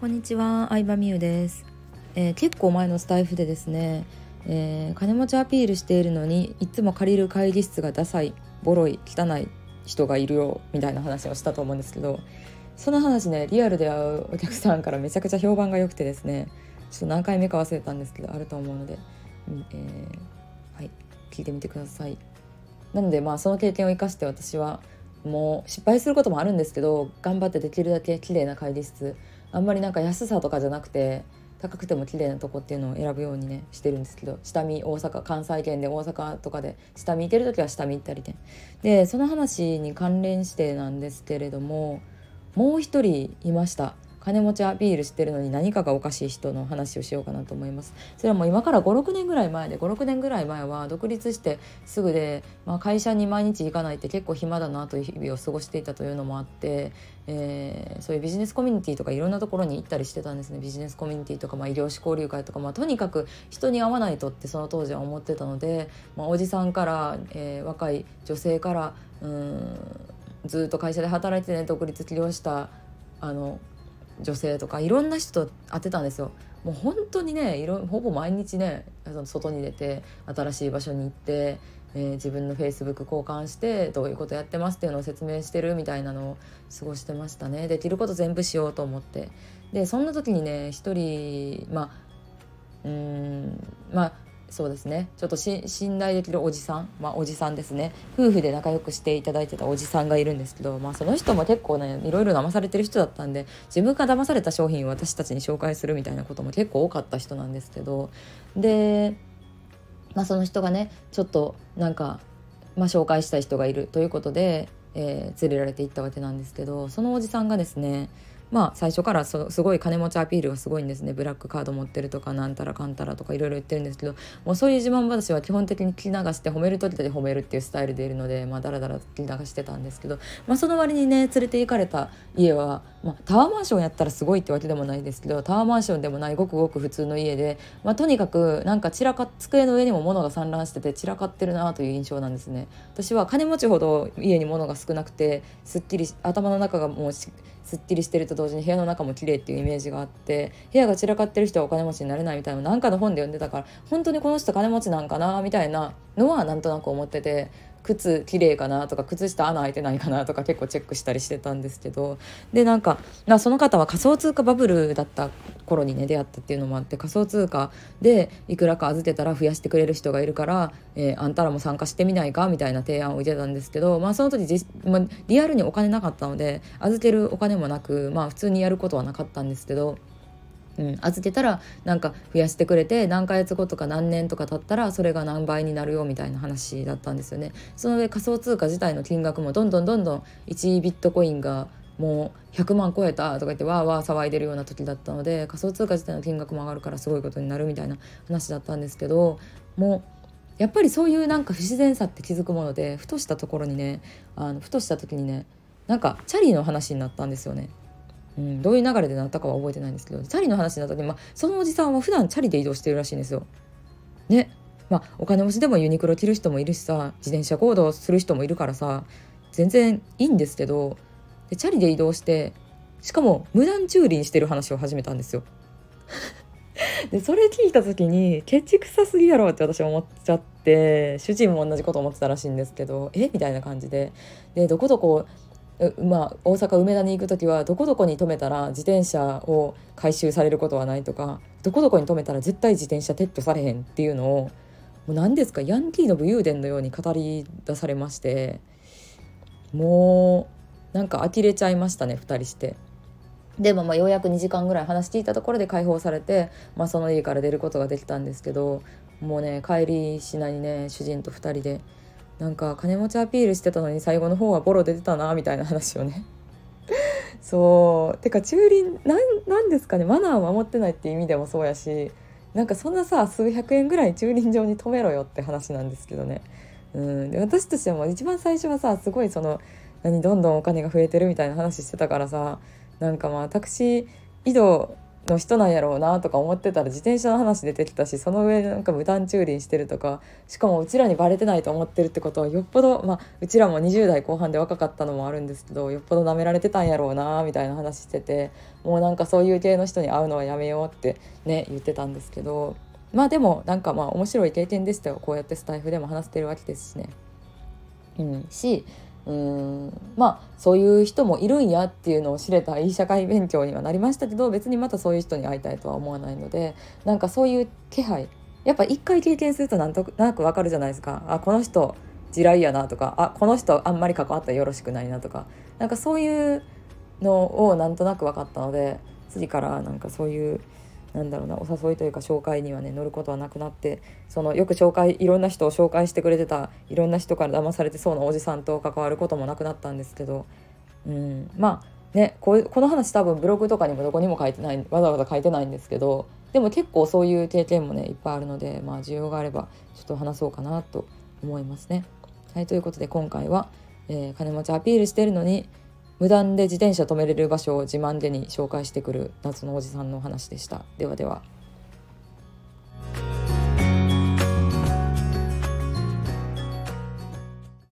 こんにちは、相葉美優です、えー、結構前のスタイフでですね、えー、金持ちアピールしているのにいつも借りる会議室がダサい、ボロい、汚い人がいるよみたいな話をしたと思うんですけどその話ねリアルで会うお客さんからめちゃくちゃ評判が良くてですねちょっと何回目か忘れたんですけどあると思うので、えー、はい聞いてみてください。なのでまあその経験を生かして私はもう失敗することもあるんですけど頑張ってできるだけ綺麗な会議室。あんまりなんか安さとかじゃなくて高くても綺麗なとこっていうのを選ぶようにねしてるんですけど下見大阪関西圏で大阪とかで下見行ける時は下見行ったりね。でその話に関連してなんですけれどももう一人いました。金持ちアピールしてるのに何かがおかしい人の話をしようかなと思います。それはもう今から56年ぐらい前で56年ぐらい前は独立してすぐで、まあ、会社に毎日行かないって結構暇だなという日々を過ごしていたというのもあって、えー、そういうビジネスコミュニティとかいろんなところに行ったりしてたんですね。ビジネスコミュニティとか、まあ、医療士交流会とか、まあ、とにかく人に会わないとってその当時は思ってたので、まあ、おじさんから、えー、若い女性からうんずっと会社で働いてね独立起業したあの女性とかいろんな人と会ってたんですよ。もう本当にねいろほぼ毎日ね外に出て新しい場所に行って、えー、自分のフェイスブック交換してどういうことやってますっていうのを説明してるみたいなのを過ごしてましたねできること全部しようと思ってでそんな時にね一人まあうんまあそうですね。ちょっと信頼できるおじさんまあおじさんですね。夫婦で仲良くしていただいてたおじさんがいるんですけどまあその人も結構ねいろいろ騙されてる人だったんで自分が騙された商品を私たちに紹介するみたいなことも結構多かった人なんですけどでまあその人がねちょっとなんか、まあ、紹介したい人がいるということで、えー、連れられていったわけなんですけどそのおじさんがですねまあ最初からすごい金持ちアピールがすごいんですねブラックカード持ってるとかなんたらかんたらとかいろいろ言ってるんですけどもうそういう自慢話は基本的に聞き流して褒める時だけ褒めるっていうスタイルでいるのでまあだらだら聞き流してたんですけど、まあ、その割にね連れて行かれた家は、まあ、タワーマンションやったらすごいってわけでもないですけどタワーマンションでもないごくごく普通の家で、まあ、とにかくなんか散らか机の上にも物が散乱してて散らかってるなという印象なんですね。私は金持ちほど家に物が少なくてすっきり頭の中がもうすっきりしてると同時に部屋の中も綺麗っていうイメージがあって部屋が散らかってる人はお金持ちになれないみたいななんかの本で読んでたから本当にこの人金持ちなんかなみたいなのはなんとなく思ってて靴綺麗かなとか靴下穴開いてないかなとか結構チェックしたりしてたんですけどでなんかその方は仮想通貨バブルだった頃にね出会ったっていうのもあって仮想通貨でいくらか預けたら増やしてくれる人がいるから、えー、あんたらも参加してみないかみたいな提案を受けたんですけど、まあ、その時じ、まあ、リアルにお金なかったので預けるお金もなく、まあ、普通にやることはなかったんですけど。うん、預けたらなんか増やしてくれて何ヶ月後とか何年とか経ったらそれが何倍になるよみたいな話だったんですよね。その上仮想通貨自体の金額もどんどんどんどん1ビットコインがもう100万超えたとか言ってわーわー騒いでるような時だったので仮想通貨自体の金額も上がるからすごいことになるみたいな話だったんですけどもうやっぱりそういうなんか不自然さって気づくものでふとしたところにねあのふとした時にねなんかチャリの話になったんですよね。うん、どういう流れでなったかは覚えてないんですけどチャリの話になった時、まあ、そのおじさんは普段チャリで移動してるらしいんですよ。ねまあお金持ちでもユニクロ着る人もいるしさ自転車行動する人もいるからさ全然いいんですけどでチャリで移動してしかも無断駐輪してる話を始めたんですよ。でそれ聞いた時にケチくさすぎやろって私は思っちゃって主人も同じこと思ってたらしいんですけどえ？みたいな感じででどこどこまあ、大阪梅田に行く時はどこどこに止めたら自転車を回収されることはないとかどこどこに止めたら絶対自転車撤去されへんっていうのをもう何ですかヤンキーの武勇伝のように語り出されましてもうなんか呆れちゃいましたね2人して。でもまあようやく2時間ぐらい話聞いたところで解放されて、まあ、その家から出ることができたんですけどもうね帰りしなにね主人と2人でなんか金持ちアピールしてたのに最後の方はボロ出てたなみたいな話をね。そう。てか駐輪なんですかね。マナーを守ってないって意味でもそうやしなんかそんなさ数百円ぐらい駐輪場に止めろよって話なんですけどね。うん、で私としても一番最初はさすごいその何どんどんお金が増えてるみたいな話してたからさなんかまあタクシー移動の人なんやろうなとか思ってたら自転車の話出てきたしその上なんか無断駐輪してるとかしかもうちらにバレてないと思ってるってことはよっぽど、まあ、うちらも20代後半で若かったのもあるんですけどよっぽど舐められてたんやろうなみたいな話しててもうなんかそういう系の人に会うのはやめようってね言ってたんですけどまあでもなんかまあ面白い経験でしたよこうやってスタイフでも話してるわけですしね。うん、しうん。まあそういう人もいるんやっていうのを知れたいい社会勉強にはなりましたけど別にまたそういう人に会いたいとは思わないのでなんかそういう気配。やっぱ一回経験するとなんとなくわかるじゃないですか。あこの人地雷やなとかあこの人あんまり関わったらよろしくないなとか。なんかそういうのをなんとなく分かったので次からなんかそういうなんだろうなお誘いというか紹介にはね乗ることはなくなってそのよく紹介いろんな人を紹介してくれてたいろんな人から騙されてそうなおじさんと関わることもなくなったんですけど、うん、まあねここの話多分ブログとかにもどこにも書いてないわざわざ書いてないんですけどでも結構そういう経験もねいっぱいあるのでまあ需要があればちょっと話そうかなと思いますね。はいということで今回は、えー、金持ちアピールしてるのに無断で自転車止めれる場所を自慢でに紹介してくる夏のおじさんの話でした。ではでは。